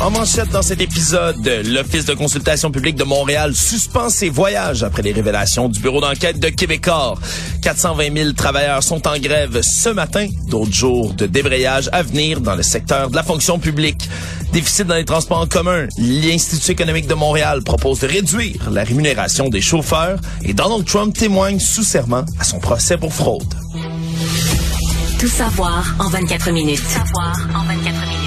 En manchette dans cet épisode, l'Office de consultation publique de Montréal suspend ses voyages après les révélations du bureau d'enquête de Québecor. 420 000 travailleurs sont en grève ce matin, d'autres jours de débrayage à venir dans le secteur de la fonction publique. Déficit dans les transports en commun. L'Institut économique de Montréal propose de réduire la rémunération des chauffeurs et Donald Trump témoigne sous serment à son procès pour fraude. Tout savoir en 24 minutes. Savoir en 24 minutes.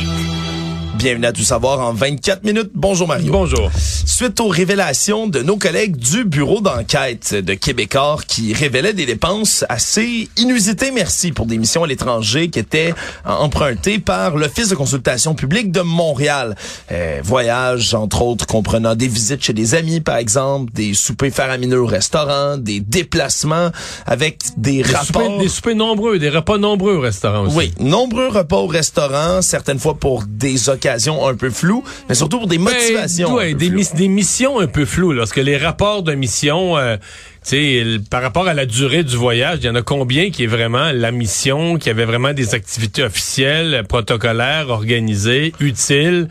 Bienvenue à Tout savoir en 24 minutes. Bonjour Mario. Bonjour. Suite aux révélations de nos collègues du bureau d'enquête de Québécois qui révélaient des dépenses assez inusitées, merci, pour des missions à l'étranger qui étaient empruntées par l'Office de consultation publique de Montréal. Euh, voyages, entre autres, comprenant des visites chez des amis, par exemple, des soupers faramineux au restaurant, des déplacements avec des, Des rapports... soupers, des soupers nombreux, des repas nombreux au restaurant aussi. Oui, nombreux repas au restaurant, certaines fois pour des occasions un peu floues, mais surtout pour des motivations. Ben, ouais, peu des, floues. mis- des missions un peu floues, là, parce que les rapports de mission, euh, sais, par rapport à la durée du voyage, il y en a combien qui est vraiment la mission, qui avait vraiment des activités officielles, protocolaires, organisées, utiles?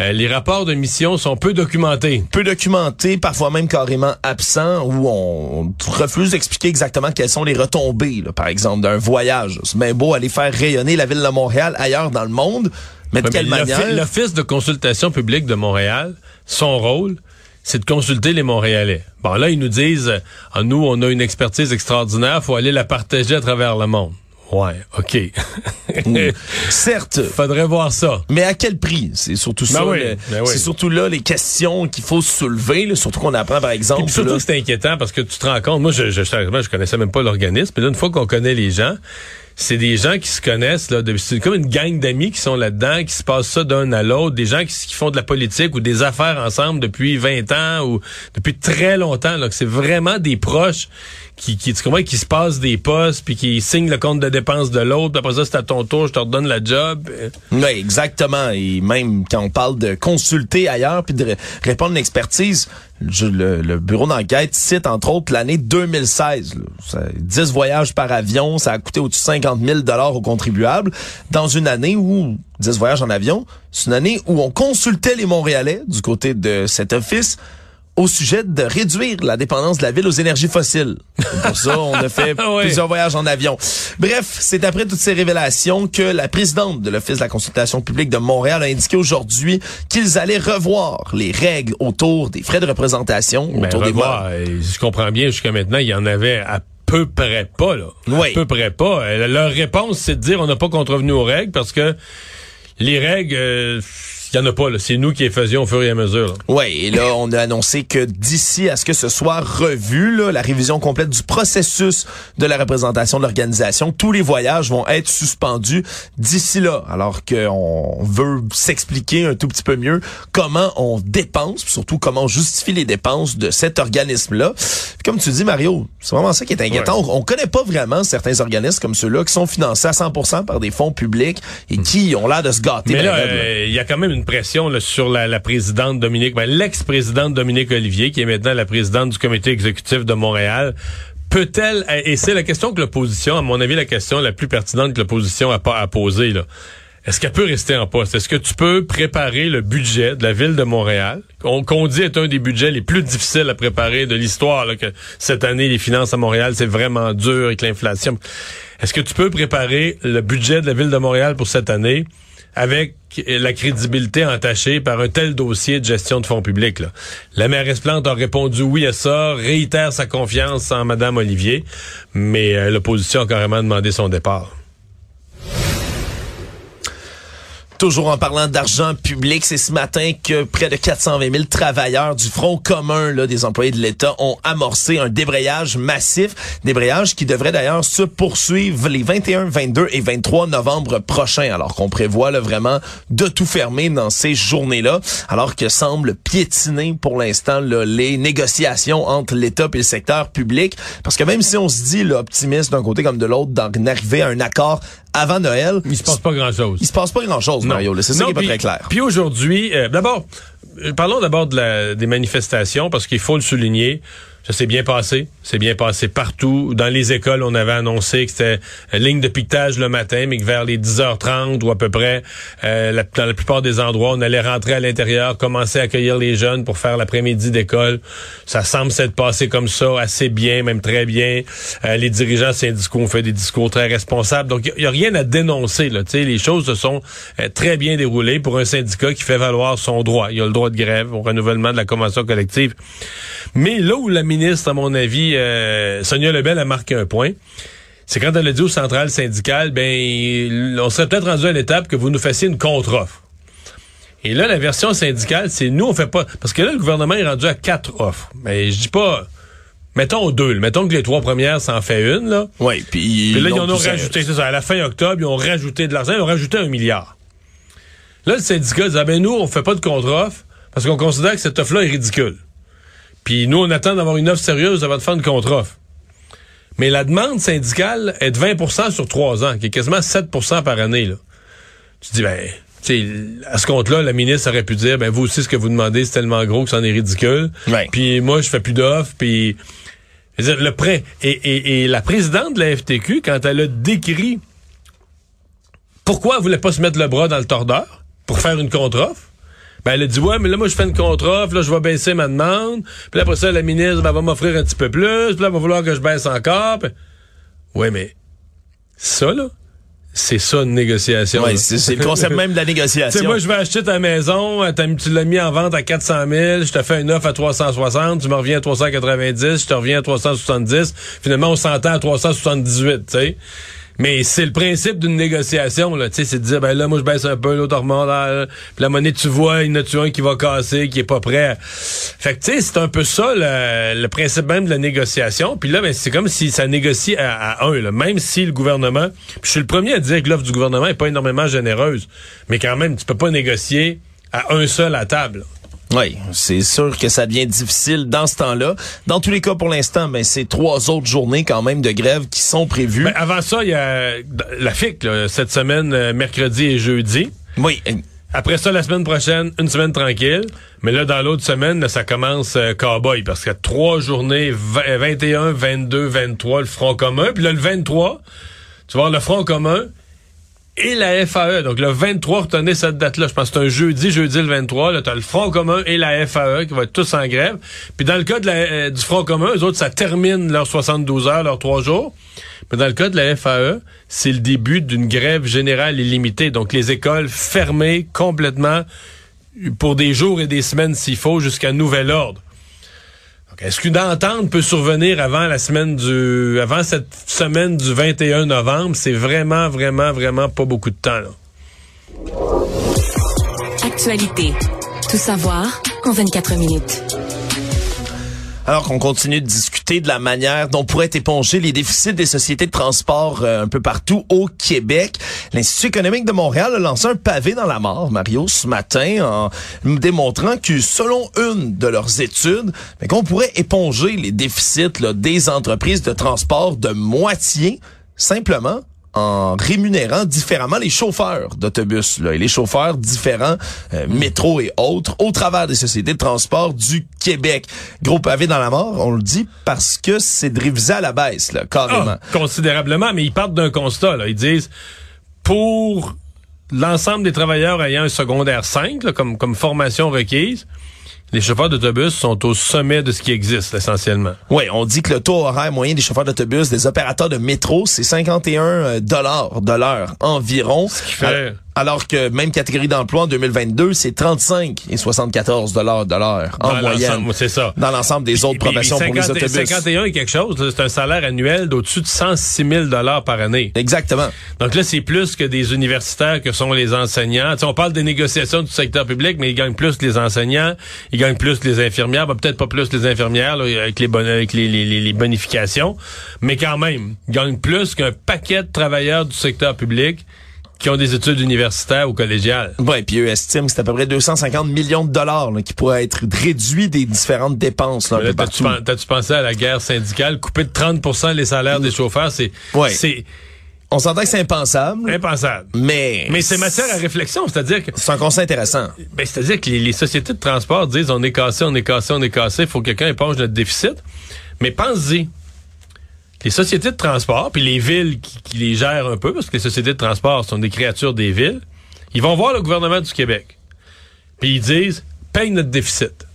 Euh, les rapports de mission sont peu documentés. peu documenté, parfois même carrément absent, où on, refuse d'expliquer exactement quelles sont les retombées, là, par exemple, d'un voyage. C'est bien beau aller faire rayonner la ville de Montréal ailleurs dans le monde, mais de Ouais, quelle mais manière? L'Office de consultation publique de Montréal, son rôle, c'est de consulter les Montréalais. Bon, là, ils nous disent, Ah, nous, on a une expertise extraordinaire, faut aller la partager à travers le monde. Ouais, OK. Certes, Faudrait voir ça. mais à quel prix? C'est surtout ça. oui, ben oui. C'est surtout là les questions qu'il faut soulever, là, surtout qu'on apprend, par exemple. Puis surtout là- que c'est inquiétant parce que tu te rends compte, moi je je, je, je connaissais même pas l'organisme, mais là une fois qu'on connaît les gens, c'est des gens qui se connaissent là, c'est comme une gang d'amis qui sont là-dedans, qui se passent ça d'un à l'autre, des gens qui, font de la politique ou des affaires ensemble depuis 20 ans ou depuis très longtemps là, c'est vraiment des proches qui qui tu comprends, qui se passent des postes puis qui signent le compte de dépenses de l'autre, après ça c'est à ton tour, je te redonne la job. Euh, Oui, exactement. Et même quand on parle de consulter ailleurs puis de ré- répondre à une expertise, le, bureau d'enquête cite entre autres l'année 2016. là. Ça- 10 voyages par avion, ça a coûté au-dessus de 50 000 dollars aux contribuables. Dans une année où 10 voyages en avion, c'est une année où on consultait les Montréalais du côté de cet office au sujet de réduire la dépendance de la ville aux énergies fossiles. Pour ça, on a fait Ouais. plusieurs voyages en avion. Bref, c'est après toutes ces révélations que la présidente de l'Office de la consultation publique de Montréal a indiqué aujourd'hui qu'ils allaient revoir les règles autour des frais de représentation, Ben, autour revoir, euh, je comprends bien jusqu'à maintenant, il y en avait à peu près pas là. Oui. À peu près pas. Euh, Leur réponse c'est de dire on n'a pas contrevenu aux règles parce que les règles euh, il y en a pas là, c'est nous qui les faisions au fur et à mesure. Ouais, et là, on a annoncé que d'ici à ce que ce soit revu, là, la révision complète du processus de la représentation de l'organisation, tous les voyages vont être suspendus d'ici là. Alors qu'on veut s'expliquer un tout petit peu mieux comment on dépense, puis surtout comment on justifie les dépenses de cet organisme-là. Comme tu dis, Mario, c'est vraiment ça qui est inquiétant. On, on connaît pas vraiment certains organismes comme ceux-là qui sont financés à 100% par des fonds publics et qui ont l'air de se gâter. Mais là. euh, il y a quand même une pression là, sur la, la présidente Dominique, ben, l'ex-présidente Dominique Olivier, qui est maintenant la présidente du comité exécutif de Montréal. Peut-elle, et c'est la question que l'opposition, à mon avis, la question la plus pertinente que l'opposition a, pas- a posée, là. Est-ce qu'elle peut rester en poste? Est-ce que tu peux préparer le budget de la ville de Montréal, qu'on qu'on dit est un des budgets les plus difficiles à préparer de l'histoire, que cette année, les finances à Montréal, c'est vraiment dur avec l'inflation. Est-ce que tu peux préparer le budget de la ville de Montréal pour cette année? Avec la crédibilité entachée par un tel dossier de gestion de fonds publics. La mairesse Plante a répondu oui à ça, réitère sa confiance en Mme Olivier, mais euh, l'opposition a carrément demandé son départ. Toujours en parlant d'argent public, c'est ce matin que près de 420 000 travailleurs du Front commun là, des employés de l'État ont amorcé un débrayage massif, débrayage qui devrait d'ailleurs se poursuivre les 21, 22 et 23 novembre prochains, alors qu'on prévoit là, vraiment de tout fermer dans ces journées-là, alors que semble piétiner pour l'instant les négociations entre l'État et le secteur public, parce que même si on se dit là, optimiste d'un côté comme de l'autre d'en arriver à un accord avant Noël. Il se passe pas grand-chose. Il se passe pas grand-chose, Mario. C'est ça qui est pas très clair. Puis aujourd'hui, euh, d'abord, euh, parlons d'abord de des manifestations, parce qu'il faut le souligner. Ça s'est bien passé. C'est bien passé partout. Dans les écoles, on avait annoncé que c'était ligne de piquetage le matin, mais que vers les 10h30 ou à peu près, euh, la, dans la plupart des endroits, on allait rentrer à l'intérieur, commencer à accueillir les jeunes pour faire l'après-midi d'école. Ça semble s'être passé comme ça, assez bien, même très bien. Euh, les dirigeants syndicaux ont fait des discours très responsables. Donc, il n'y a, rien à dénoncer. Là. les choses se sont euh, très bien déroulées pour un syndicat qui fait valoir son droit. Il a le droit de grève au renouvellement de la convention collective. Mais là où ministre, à mon avis, euh, Sonia Lebel a marqué un point. C'est quand elle a dit aux centrales syndicales, ben, on serait peut-être rendu à l'étape que vous nous fassiez une contre-offre. Et là, la version syndicale, c'est nous, on fait pas. Parce que là, le gouvernement est rendu à quatre offres. Mais je dis pas. Mettons deux. Mettons que les trois premières, ça en fait une, là. Oui, puis. là, ils en ont rajouté, c'est ça. À la fin octobre, ils ont rajouté de l'argent, ils ont rajouté un milliard. Là, le syndicat dit, ah ben nous, on fait pas de contre-offre parce qu'on considère que cette offre-là est ridicule. Puis nous, on attend d'avoir une offre sérieuse avant de faire une contre-offre. Mais la demande syndicale est de 20% sur trois ans, qui est quasiment 7% par année. Là. Tu dis, ben, à ce compte-là, la ministre aurait pu dire, ben vous aussi, ce que vous demandez, c'est tellement gros que c'en est ridicule. Puis moi, je fais plus d'offres, puis... Le prêt. Et, et, la présidente de la FTQ, quand elle a décrit pourquoi elle voulait pas se mettre le bras dans le tordeur pour faire une contre-offre, ben, elle a dit, ouais, mais là, moi, je fais une contre-offre, là, je vais baisser ma demande. Puis après ça, la ministre ben, va m'offrir un petit peu plus. Puis là, elle va vouloir que je baisse encore. Oui, ouais, mais ça, là, c'est ça une négociation. Oui, c'est le concept même de la négociation. sais, moi, je vais acheter ta maison, euh, tu l'as mis en vente à 400 000, je te fais une offre à 360, tu me reviens à 390, je te reviens à 370. Finalement, on s'entend à 378, tu sais. Mais c'est le principe d'une négociation, là. Tu sais, c'est de dire, ben là, moi, je baisse un peu, l'autre remonte. Puis la monnaie, tu vois, il y en a un qui va casser, qui est pas prêt. Fait que, tu sais, c'est un peu ça, le, principe même de la négociation. Puis là, ben, c'est comme si ça négocie à, un, là. Même si le gouvernement... Puis je suis le premier à dire que l'offre du gouvernement est pas énormément généreuse. Mais quand même, tu peux pas négocier à un seul à table. Oui, c'est sûr que ça devient difficile dans ce temps-là. Dans tous les cas, pour l'instant, ben, c'est trois autres journées quand même de grève qui sont prévues. Ben, avant ça, il y a la FIC, cette semaine, euh, mercredi et jeudi. Oui. Après ça, la semaine prochaine, une semaine tranquille. Mais là, dans l'autre semaine, ça commence euh, cowboy parce qu'il y a trois journées, 21, 22, 23, le Front commun. Puis là, le 23, tu vois, le Front commun, et la FAE. Donc le 23, retenez cette date-là. Je pense que c'est un jeudi, jeudi le 23. Là, tu as le Front commun et la FAE qui vont être tous en grève. Puis dans le cas la, euh, du Front commun, eux autres, ça termine leurs 72 heures, leurs trois jours. Mais dans le cas de la FAE, c'est le début d'une grève générale illimitée. Donc les écoles fermées complètement pour des jours et des semaines s'il faut jusqu'à nouvel ordre. Est-ce qu'une entente peut survenir avant la semaine du, avant cette semaine du 21 novembre? C'est vraiment, vraiment, vraiment pas beaucoup de temps. Actualité. Tout savoir en 24 minutes. Alors qu'on continue de discuter de la manière dont pourraient éponger les déficits des sociétés de transport euh, un peu partout au Québec, l'Institut économique de Montréal a lancé un pavé dans la mort, Mario, ce matin, en démontrant que selon une de leurs études, ben, qu'on pourrait éponger les déficits des entreprises de transport de moitié simplement en rémunérant différemment les chauffeurs d'autobus là, et les chauffeurs différents euh, métro et autres au travers des sociétés de transport du Québec. Gros pavé dans la mort, on le dit parce que c'est de réviser à la baisse là, carrément. Ah, considérablement, mais ils partent d'un constat là, ils disent pour l'ensemble des travailleurs ayant un secondaire 5 comme comme formation requise, les chauffeurs d'autobus sont au sommet de ce qui existe essentiellement. Oui, on dit que le taux horaire moyen des chauffeurs d'autobus, des opérateurs de métro, c'est 51 euh, dollars de l'heure environ. Ce qui fait Alors que même catégorie d'emploi en 2022, c'est 35 et 74 dollars de l'heure en Dans moyenne. C'est ça. Dans l'ensemble des autres professions pour les 50 autobus. 51 et quelque chose, c'est un salaire annuel d'au-dessus de 106 000 dollars par année. Exactement. Donc là, c'est plus que des universitaires que sont les enseignants. On parle des négociations du secteur public, mais ils gagnent plus que les enseignants, ils gagnent plus que les infirmières, ben, peut-être pas plus que les infirmières là, avec les, bon- avec les, les- les- les bonifications, mais quand même, ils gagnent plus qu'un paquet de travailleurs du secteur public qui ont des études universitaires ou collégiales. Ouais, puis eux estiment que c'est à peu près 250 millions de dollars là, qui pourraient être réduits des différentes dépenses là, T'as-tu pensé à la guerre syndicale? Couper de 30% les salaires des chauffeurs, c'est Ouais. c'est On s'entend que c'est impensable, impensable. mais Mais c'est matière à réflexion, c'est-à-dire que c'est un conseil intéressant. Ben, c'est-à-dire que les, les sociétés de transport disent on est cassé, on est cassé, on est cassé, il faut que quelqu'un éponge notre déficit. Mais pense-y. Les sociétés de transport, puis les villes qui, les gèrent un peu, parce que les sociétés de transport sont des créatures des villes, ils vont voir le gouvernement du Québec. Puis ils disent paye notre déficit.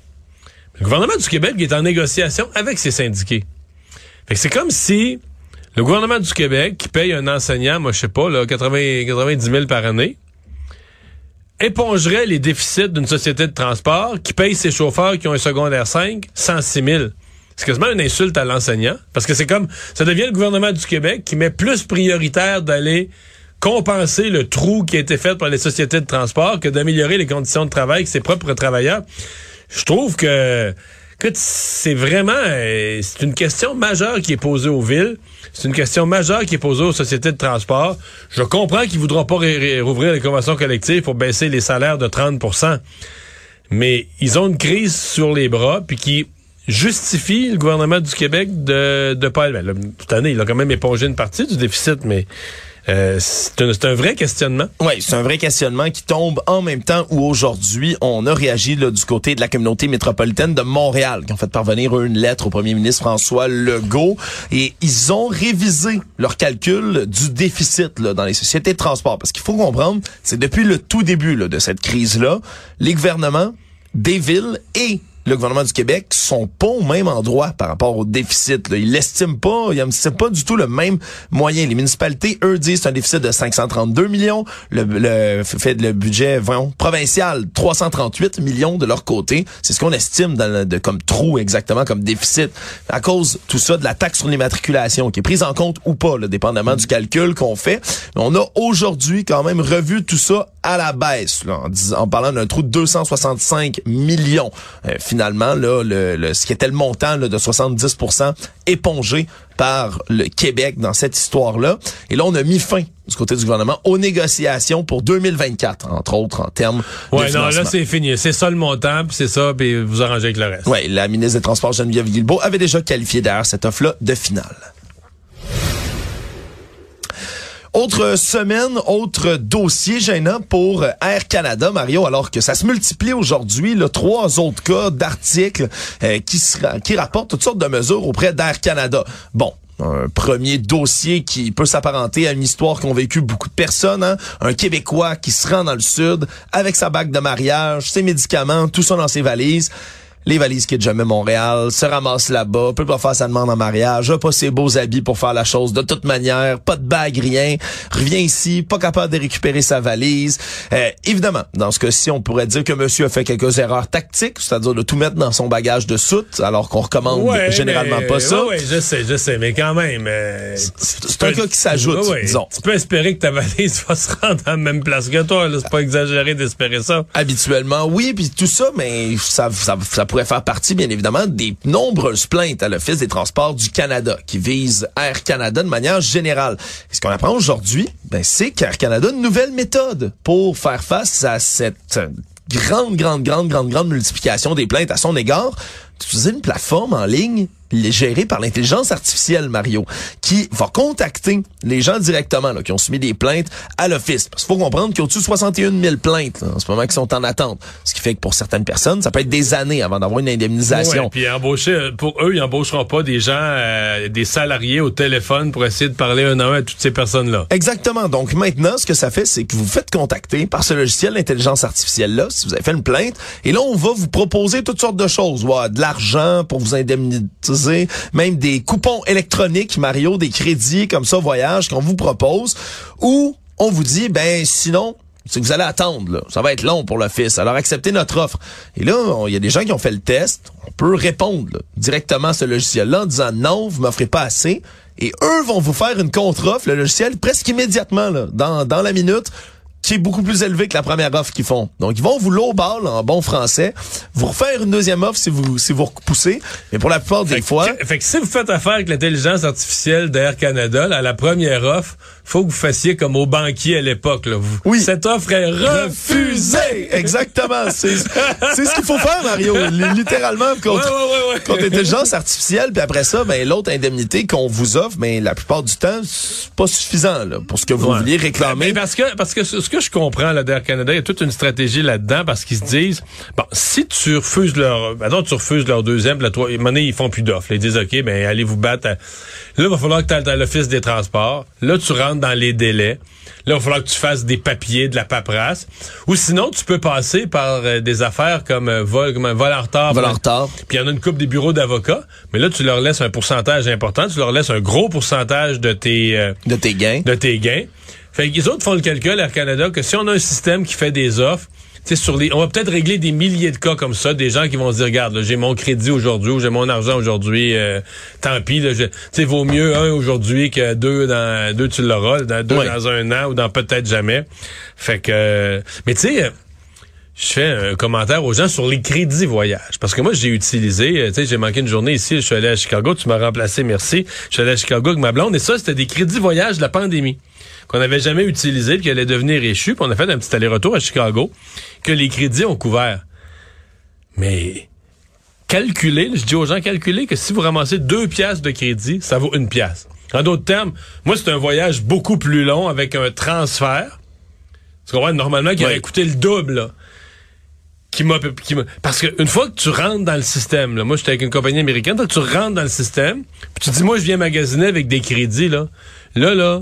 Le gouvernement du Québec est en négociation avec ses syndiqués. Fait que c'est comme si le gouvernement du Québec, qui paye un enseignant, moi je sais pas, là, 80, 90 000 par année, épongerait les déficits d'une société de transport qui paye ses chauffeurs qui ont un secondaire 5 106 000. C'est quasiment une insulte à l'enseignant. Parce que c'est comme, ça devient le gouvernement du Québec qui met plus prioritaire d'aller compenser le trou qui a été fait par les sociétés de transport que d'améliorer les conditions de travail de ses propres travailleurs. Je trouve que, que c'est vraiment, euh, c'est une question majeure qui est posée aux villes. C'est une question majeure qui est posée aux sociétés de transport. Je comprends qu'ils voudront pas rouvrir les conventions collectives pour baisser les salaires de 30% mais ils ont une crise sur les bras, puis qui justifie le gouvernement du Québec de de pas. Ben, cette année, il a quand même épongé une partie du déficit, mais euh, c'est un, un vrai questionnement. Oui, c'est un vrai questionnement qui tombe en même temps où aujourd'hui, on a réagi là, du côté de la communauté métropolitaine de Montréal, qui ont fait parvenir une lettre au premier ministre François Legault, et ils ont révisé leur calcul du déficit là, dans les sociétés de transport. Parce qu'il faut comprendre, c'est depuis le tout début là, de cette crise-là, les gouvernements des villes et le gouvernement du Québec sont pas au même endroit par rapport au déficit. Là. Ils l'estiment pas, ils n'estiment pas du tout le même moyen. Les municipalités, eux, disent c'est un déficit de 532 millions. Le, le fait le budget provincial, 338 millions de leur côté. C'est ce qu'on estime dans le- de, comme trou exactement, comme déficit. À cause tout ça de la taxe sur l'immatriculation qui est prise en compte ou pas, là, dépendamment du calcul qu'on fait. On a aujourd'hui quand même revu tout ça à la baisse, là, en, en parlant d'un trou de 265 millions. Euh, finalement, là, le, le- ce qui était le montant là, de 70% épongé par le Québec dans cette histoire-là. Et là, on a mis fin du côté du gouvernement aux négociations pour 2024, entre autres en termes de Ouais, non, là, c'est fini. C'est ça le montant, puis c'est ça, puis vous arrangez avec le reste. Ouais, la ministre des Transports Geneviève Guilbeault avait déjà qualifié d'ailleurs cette offre-là de finale. Autre semaine, autre dossier gênant pour Air Canada, Mario, alors que ça se multiplie aujourd'hui, là, trois autres cas d'articles euh, qui, qui rapportent toutes sortes de mesures auprès d'Air Canada. Bon, un premier dossier qui peut s'apparenter à une histoire qu'ont vécu beaucoup de personnes. hein. Un Québécois qui se rend dans le sud avec sa bague de mariage, ses médicaments, tout ça dans ses valises. Les valises quittent jamais Montréal, se ramasse là-bas, peut pas faire sa demande en mariage, a pas ses beaux habits pour faire la chose de toute manière, pas de bague, rien, revient ici, pas capable de récupérer sa valise. Euh, évidemment, dans ce cas-ci, on pourrait dire que monsieur a fait quelques erreurs tactiques, c'est-à-dire de tout mettre dans son bagage de soute, alors qu'on recommande Ouais, généralement mais- pas ça. Ouais, ouais, je sais, je sais, mais quand même. euh, C'est un cas qui s'ajoute, Ouais, disons. Tu peux espérer que ta valise va se rendre à la même place que toi. C'est pas exagéré d'espérer ça. Habituellement, oui, puis tout ça, mais ça, ça, ça pourrait faire partie, bien évidemment, des nombreuses plaintes à l'Office des transports du Canada qui vise Air Canada de manière générale. Et ce qu'on apprend aujourd'hui, ben, c'est qu'Air Canada a une nouvelle méthode pour faire face à cette grande, grande, grande, grande, grande multiplication des plaintes à son égard. D'utiliser une plateforme en ligne gérée par l'intelligence artificielle, Mario, qui va contacter les gens directement là, qui ont soumis des plaintes à l'Office. Parce qu'il faut comprendre qu'il y a au-dessus de 61 000 plaintes là, en ce moment qui sont en attente. Ce qui fait que pour certaines personnes, ça peut être des années avant d'avoir une indemnisation. Ouais, puis embaucher, euh, pour eux, ils embaucheront pas des gens, euh, des salariés au téléphone pour essayer de parler un à un à toutes ces personnes-là. Exactement. Donc maintenant, ce que ça fait, c'est que vous vous faites contacter par ce logiciel d'intelligence artificielle-là, si vous avez fait une plainte, et là, on va vous proposer toutes sortes de choses. Ouais, de l'argent pour vous indemniser, même des coupons électroniques, Mario, des crédits comme ça, voyage, qu'on vous propose, ou on vous dit, ben sinon, c'est que vous allez attendre. Ça va être long pour l'office. Alors, acceptez notre offre. Et là, il y a des gens qui ont fait le test. On peut répondre directement à ce logiciel-là en disant non, vous m'offrez pas assez. Et eux vont vous faire une contre-offre, le logiciel, presque immédiatement, là, dans la minute qui est beaucoup plus élevé que la première offre qu'ils font. Donc, ils vont vous lowball en bon français, vous refaire une deuxième offre si vous si vous repoussez. Mais pour la plupart des Fait fois... que, fait que si vous faites affaire avec l'intelligence artificielle d'Air Canada, là, à la première offre, faut que vous fassiez comme au banquier à l'époque. Oui. Cette offre est refusée. Refusé! Exactement. C'est c'est ce qu'il faut faire, Mario. Li- Littéralement, contre, Ouais, ouais, ouais, ouais. contre l'intelligence artificielle. Puis après ça, ben, l'autre indemnité qu'on vous offre, ben, la plupart du temps, c'est pas suffisant là, pour ce que vous vouliez réclamer. Mais parce que parce que ce que je comprends là d'Air Canada, il y a toute une stratégie là-dedans parce qu'ils se disent bon, si tu refuses leur maintenant tu refuses leur deuxième, la troisième, donné, ils font plus d'offres. Ils disent OK, ben allez vous battre. à- Là, il va falloir que tu ailles à l'office des transports. Là, tu rentres dans les délais. Là, il va falloir que tu fasses des papiers, de la paperasse. Ou sinon, tu peux passer par euh, des affaires comme euh, vol, comme un vol en retard. Vol en retard. Puis il y en a une coupe des bureaux d'avocats. Mais là, tu leur laisses un pourcentage important. Tu leur laisses un gros pourcentage de tes... euh, de tes gains. de tes gains. Fait que les autres font le calcul, Air Canada, que si on a un système qui fait des offres, sur les, on va peut-être régler des milliers de cas comme ça, des gens qui vont se dire, regarde, là, j'ai mon crédit aujourd'hui ou j'ai mon argent aujourd'hui, euh, tant pis, là, je- vaut mieux un aujourd'hui que deux dans, deux tu l'auras, dans, deux dans un an ou dans peut-être jamais. Fait que, euh, mais tu sais, euh, je fais un commentaire aux gens sur les crédits voyage. Parce que moi, j'ai utilisé, euh, tu sais, j'ai manqué une journée ici, je suis allé à Chicago, tu m'as remplacé, merci. Je suis allé à Chicago avec ma blonde, et ça, c'était des crédits voyage de la pandémie qu'on n'avait jamais utilisé, puis qui allaient devenir échus, puis on a fait un petit aller-retour à Chicago, que les crédits ont couvert. Mais calculez, je dis aux gens, calculez que si vous ramassez deux piastres de crédit, ça vaut une pièce. En d'autres termes, moi, c'est un voyage beaucoup plus long avec un transfert. Tu comprends? Normalement, qui aurait Oui. coûté le double, là. Qui m'a, qui m'a- parce que une fois que tu rentres dans le système, là, moi j'étais avec une compagnie américaine, toi, tu rentres dans le système, puis tu dis moi je viens magasiner avec des crédits là, là là,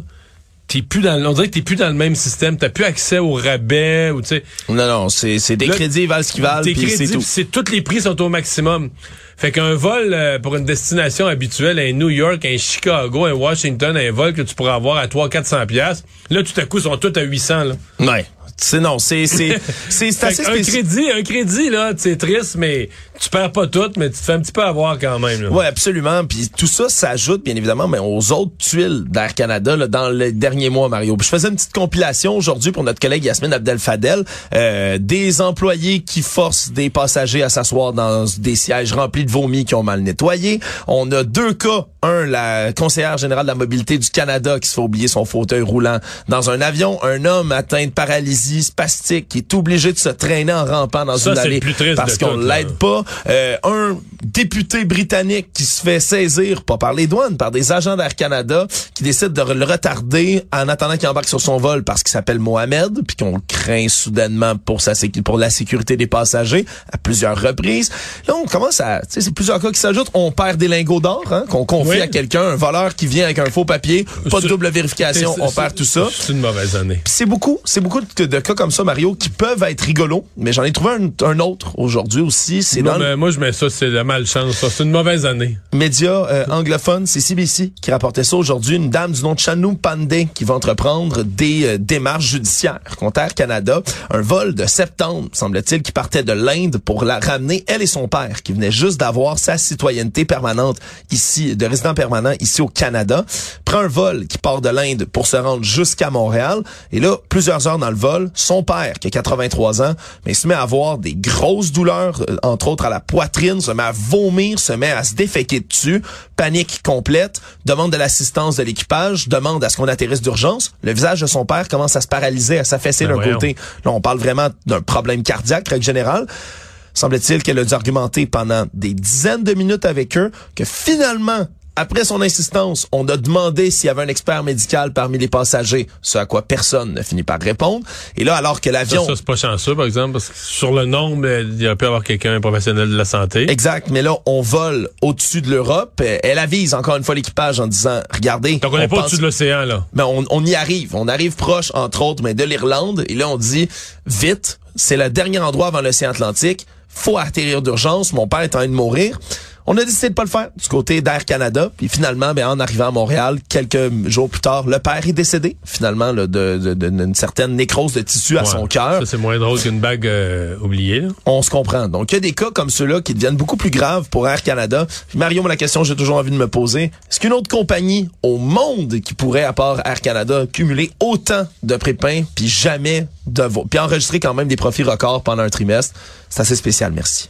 t'es plus dans, on dirait que t'es plus dans le même système, t'as plus accès au rabais ou tu sais, Non, non, c'est c'est des Là, crédits, ils valent ce qu'ils valent, puis c'est tout. c'est tous les prix sont au maximum. Fait qu'un vol euh, pour une destination habituelle, un New York, un Chicago, un Washington, un vol que tu pourras avoir à 300-400 pièces, là tout à coup ils sont tous à 800 là. Ouais. C'est non, c'est c'est c'est assez un crédit, un crédit là, c'est triste, mais tu perds pas tout, mais tu te fais un petit peu avoir quand même. Là. Oui, absolument. Puis tout ça s'ajoute, bien évidemment, mais aux autres tuiles d'Air Canada là, dans les derniers mois, Mario. Puis je faisais une petite compilation aujourd'hui pour notre collègue Yasmine Abdel-Fadel, euh, des employés qui forcent des passagers à s'asseoir dans des sièges remplis de vomi qui ont mal nettoyé. On a deux cas. Un, la conseillère générale de la mobilité du Canada qui se fait oublier son fauteuil roulant dans un avion. Un homme atteint de paralysie spastique qui est obligé de se traîner en rampant dans Ça, une allée plus triste parce qu'on l'aide pas. Euh, un député britannique qui se fait saisir, pas par les douanes, par des agents d'Air Canada, qui décident de le retarder en attendant qu'il embarque sur son vol parce qu'il s'appelle Mohamed, puis qu'on craint soudainement pour sa pour la sécurité des passagers à plusieurs reprises. Là, on commence à, c'est plusieurs cas qui s'ajoutent. On perd des lingots d'or, hein, qu'on confie Oui. à quelqu'un, un voleur qui vient avec un faux papier, pas de double vérification, on perd tout ça. C'est une mauvaise année. C'est beaucoup, c'est beaucoup de, de cas comme ça, Mario, qui peuvent être rigolos, mais j'en ai trouvé un, un autre aujourd'hui aussi. C'est Non, dans mais moi, je mets ça, c'est la malchance. ça. C'est une mauvaise année. média euh, anglophone, c'est CBC qui rapportait ça aujourd'hui. Une dame du nom de Chanou Pandey qui va entreprendre des euh, démarches judiciaires contre Air Canada. Un vol de septembre, semble-t-il, qui partait de l'Inde pour la ramener, elle et son père, qui venait juste d'avoir sa citoyenneté permanente ici, de résident permanent ici au Canada. Prend un vol qui part de l'Inde pour se rendre jusqu'à Montréal. Et là, plusieurs heures dans le vol, son père, qui a 83 ans, mais il se met à avoir des grosses douleurs, euh, entre autres à la poitrine, se met à vomir, se met à se déféquer dessus, panique complète, demande de l'assistance de l'équipage, demande à ce qu'on atterrisse d'urgence. Le visage de son père commence à se paralyser, à s'affaisser Ben d'un côté. Là, on parle vraiment d'un problème cardiaque, règle générale. Semble-t-il qu'elle a dû argumenter pendant des dizaines de minutes avec eux que finalement, après son insistance, on a demandé s'il y avait un expert médical parmi les passagers, ce à quoi personne ne finit par répondre. Et là, alors que l'avion... ça c'est pas chanceux, par exemple, parce que sur le nombre, euh, il y aurait pu avoir quelqu'un, un professionnel de la santé. Exact, mais là, on vole au-dessus de l'Europe. Euh, Elle avise encore une fois l'équipage en disant, regardez, Donc, on n'est pas pense- au-dessus de l'océan, là. mais on, on y arrive. On arrive proche, entre autres, mais de l'Irlande. Et là, on dit, vite, c'est le dernier endroit avant l'océan Atlantique. Faut atterrir d'urgence. Mon père est en train de mourir. On a décidé de pas le faire du côté d'Air Canada. Puis finalement, ben, en arrivant à Montréal, quelques jours plus tard, le père est décédé, finalement, là, de, d'une certaine nécrose de tissu à son cœur. Ça, c'est moins drôle qu'une bague euh, oubliée. Là. On se comprend. Donc, il y a des cas comme ceux-là qui deviennent beaucoup plus graves pour Air Canada. Puis Mario, la question j'ai toujours envie de me poser, est-ce qu'une autre compagnie au monde qui pourrait, à part Air Canada, cumuler autant de prépins, puis jamais de... puis enregistrer quand même des profits records pendant un trimestre? C'est assez spécial, merci.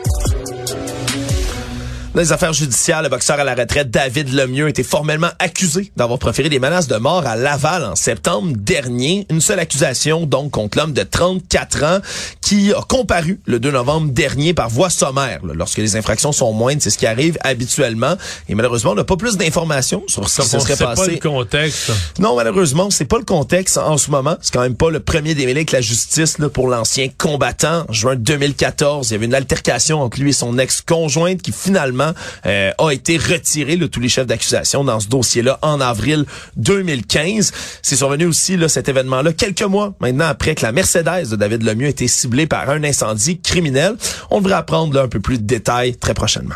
Dans les affaires judiciaires, le boxeur à la retraite David Lemieux a été formellement accusé d'avoir proféré des menaces de mort à Laval en septembre dernier. Une seule accusation donc contre l'homme de 34 ans qui a comparu le 2 novembre dernier par voie sommaire. lorsque les infractions sont moindres, c'est ce qui arrive habituellement. Et malheureusement, on n'a pas plus d'informations sur ce qui se serait passé. C'est pas le contexte. Non, malheureusement, c'est pas le contexte en ce moment. C'est quand même pas le premier démêlé avec la justice là, pour l'ancien combattant. En juin 2014, il y avait une altercation entre lui et son ex-conjointe qui finalement euh, a été retiré, le tous les chefs d'accusation dans ce dossier-là en avril 2015. C'est survenu aussi là, cet événement-là quelques mois maintenant après que la Mercedes de David Lemieux ait été ciblée par un incendie criminel. On devrait apprendre là, un peu plus de détails très prochainement.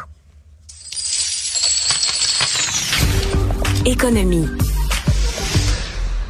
Économie.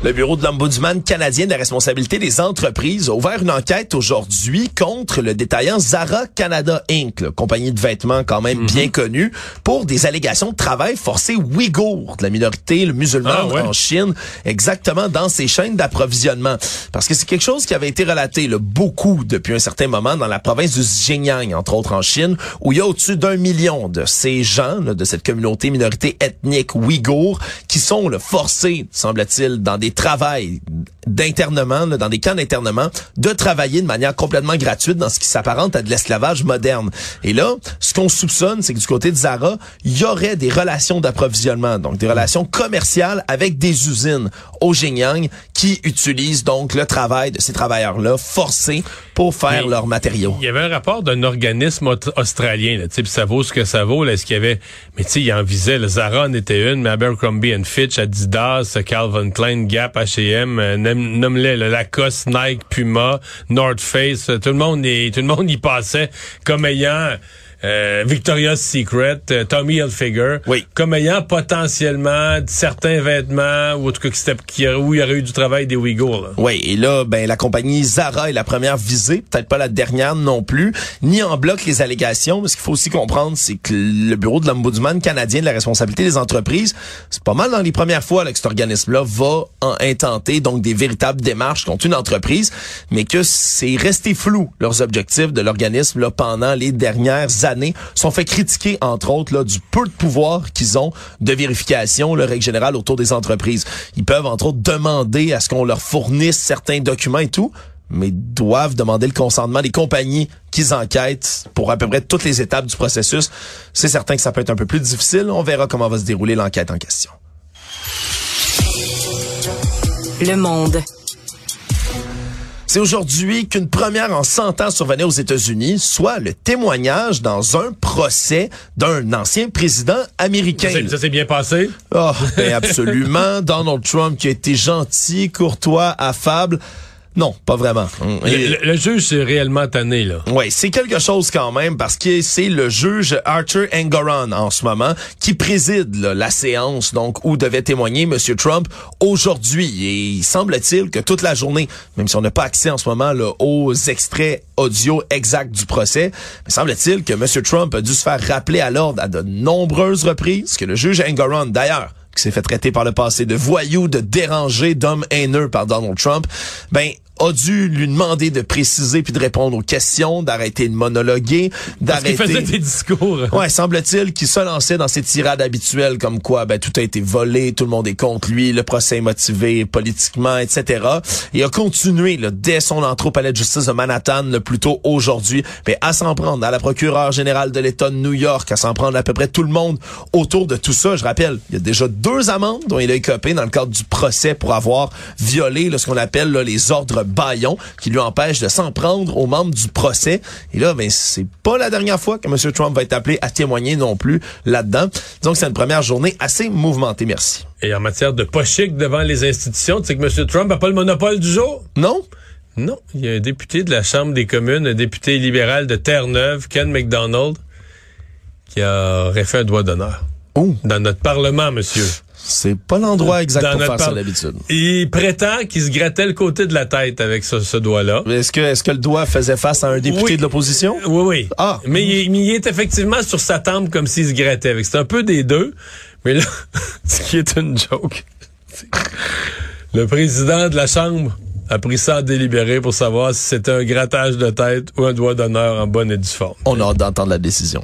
Le bureau de l'Ombudsman canadien de la responsabilité des entreprises a ouvert une enquête aujourd'hui contre le détaillant Zara Canada Inc., compagnie de vêtements quand même mhm. bien connue, pour des allégations de travail forcé ouïghour de la minorité musulmane ah, en Chine, exactement dans ces chaînes d'approvisionnement. Parce que c'est quelque chose qui avait été relaté là, beaucoup depuis un certain moment dans la province du Xinjiang, entre autres en Chine, où il y a au-dessus d'un million de ces gens, de cette communauté minorité ethnique ouïghour, qui sont là, forcés, semble-t-il, dans des travail d'internement, dans des camps d'internement, de travailler de manière complètement gratuite dans ce qui s'apparente à de l'esclavage moderne. Et là, ce qu'on soupçonne, c'est que du côté de Zara, il y aurait des relations d'approvisionnement, donc des relations commerciales avec des usines au Xinjiang qui utilisent donc le travail de ces travailleurs-là forcés pour faire leurs matériaux. Il y avait un rapport d'un organisme australien, là, ça vaut ce que ça vaut. Est-ce qu'il y avait, mais tu sais, il en visait, le Zara en était une, mais Abercrombie Fitch, Adidas, Calvin Klein, Gap, H&M, nomme-les, le Lacoste, Nike, Puma, North Face, tout le monde y, tout le monde y passait comme ayant euh, Victoria's Secret, euh, Tommy Hilfiger, oui. comme ayant potentiellement certains vêtements ou en tout cas qui, où il y aurait eu du travail des Ouïghours. Oui, et là, ben la compagnie Zara est la première visée, peut-être pas la dernière non plus, ni en bloc les allégations. Mais ce qu'il faut aussi comprendre, c'est que le bureau de l'ombudsman canadien de la responsabilité des entreprises, c'est pas mal dans les premières fois là, que cet organisme-là va en intenter donc des véritables démarches contre une entreprise, mais que c'est resté flou leurs objectifs de l'organisme là pendant les dernières années sont fait critiquer, entre autres, du peu de pouvoir qu'ils ont de vérification, le règle générale, autour des entreprises. Ils peuvent, entre autres, demander à ce qu'on leur fournisse certains documents et tout, mais doivent demander le consentement des compagnies qu'ils enquêtent pour à peu près toutes les étapes du processus. C'est certain que ça peut être un peu plus difficile. On verra comment va se dérouler l'enquête en question. Le monde. C'est aujourd'hui qu'une première en 100 ans survenait aux États-Unis, soit le témoignage dans un procès d'un ancien président américain. Ça s'est bien passé? Oh, ben absolument. Donald Trump qui a été gentil, courtois, affable. Non, pas vraiment. Le, juge c'est réellement tanné là. Oui, c'est quelque chose quand même parce que c'est le juge Arthur Engoron en ce moment qui préside la séance donc où devait témoigner M. Trump aujourd'hui. Et il semble-t-il que toute la journée, même si on n'a pas accès en ce moment là, aux extraits audio exacts du procès, mais semble-t-il que M. Trump a dû se faire rappeler à l'ordre à de nombreuses reprises que le juge Engoron, d'ailleurs, qui s'est fait traiter par le passé de voyou, de dérangé, d'homme haineux par Donald Trump, ben a dû lui demander de préciser puis de répondre aux questions, d'arrêter de monologuer, d'arrêter. Parce qu'il faisait des discours. Ouais, semble-t-il qu'il se lançait dans ses tirades habituelles comme quoi, ben tout a été volé, tout le monde est contre lui, le procès est motivé politiquement, etc. Il a continué là, dès son entrée au palais de justice de Manhattan, le plus tôt aujourd'hui, mais à s'en prendre à la procureure générale de l'État de New York, à s'en prendre à peu près tout le monde autour de tout ça. Je rappelle, il y a déjà deux amendes dont il a écopé dans le cadre du procès pour avoir violé là, ce qu'on appelle là, les ordres baillon qui lui empêche de s'en prendre aux membres du procès. Et là, ben, c'est pas la dernière fois que M. Trump va être appelé à témoigner non plus là-dedans. Donc, c'est une première journée assez mouvementée. Merci. Et en matière de pas chic devant les institutions, tu sais que M. Trump n'a pas le monopole du jour? Non. Non, il y a un député de la Chambre des communes, un député libéral de Terre-Neuve, Ken McDonald, qui aurait fait un doigt d'honneur. Oh. Dans notre Parlement, monsieur. C'est pas l'endroit exact Dans pour notre faire ça d'habitude. Il prétend qu'il se grattait le côté de la tête avec ce, ce doigt-là. Est-ce que, est-ce que le doigt faisait face à un député Oui. de l'opposition? Oui, oui. Ah. Mais il, est- mais il est effectivement sur sa tempe comme s'il se grattait avec. C'est un peu des deux. Mais là, ce qui est une joke, le président de la Chambre a pris ça à délibérer pour savoir si c'était un grattage de tête ou un doigt d'honneur en bonne et due forme. On a hâte d'entendre la décision.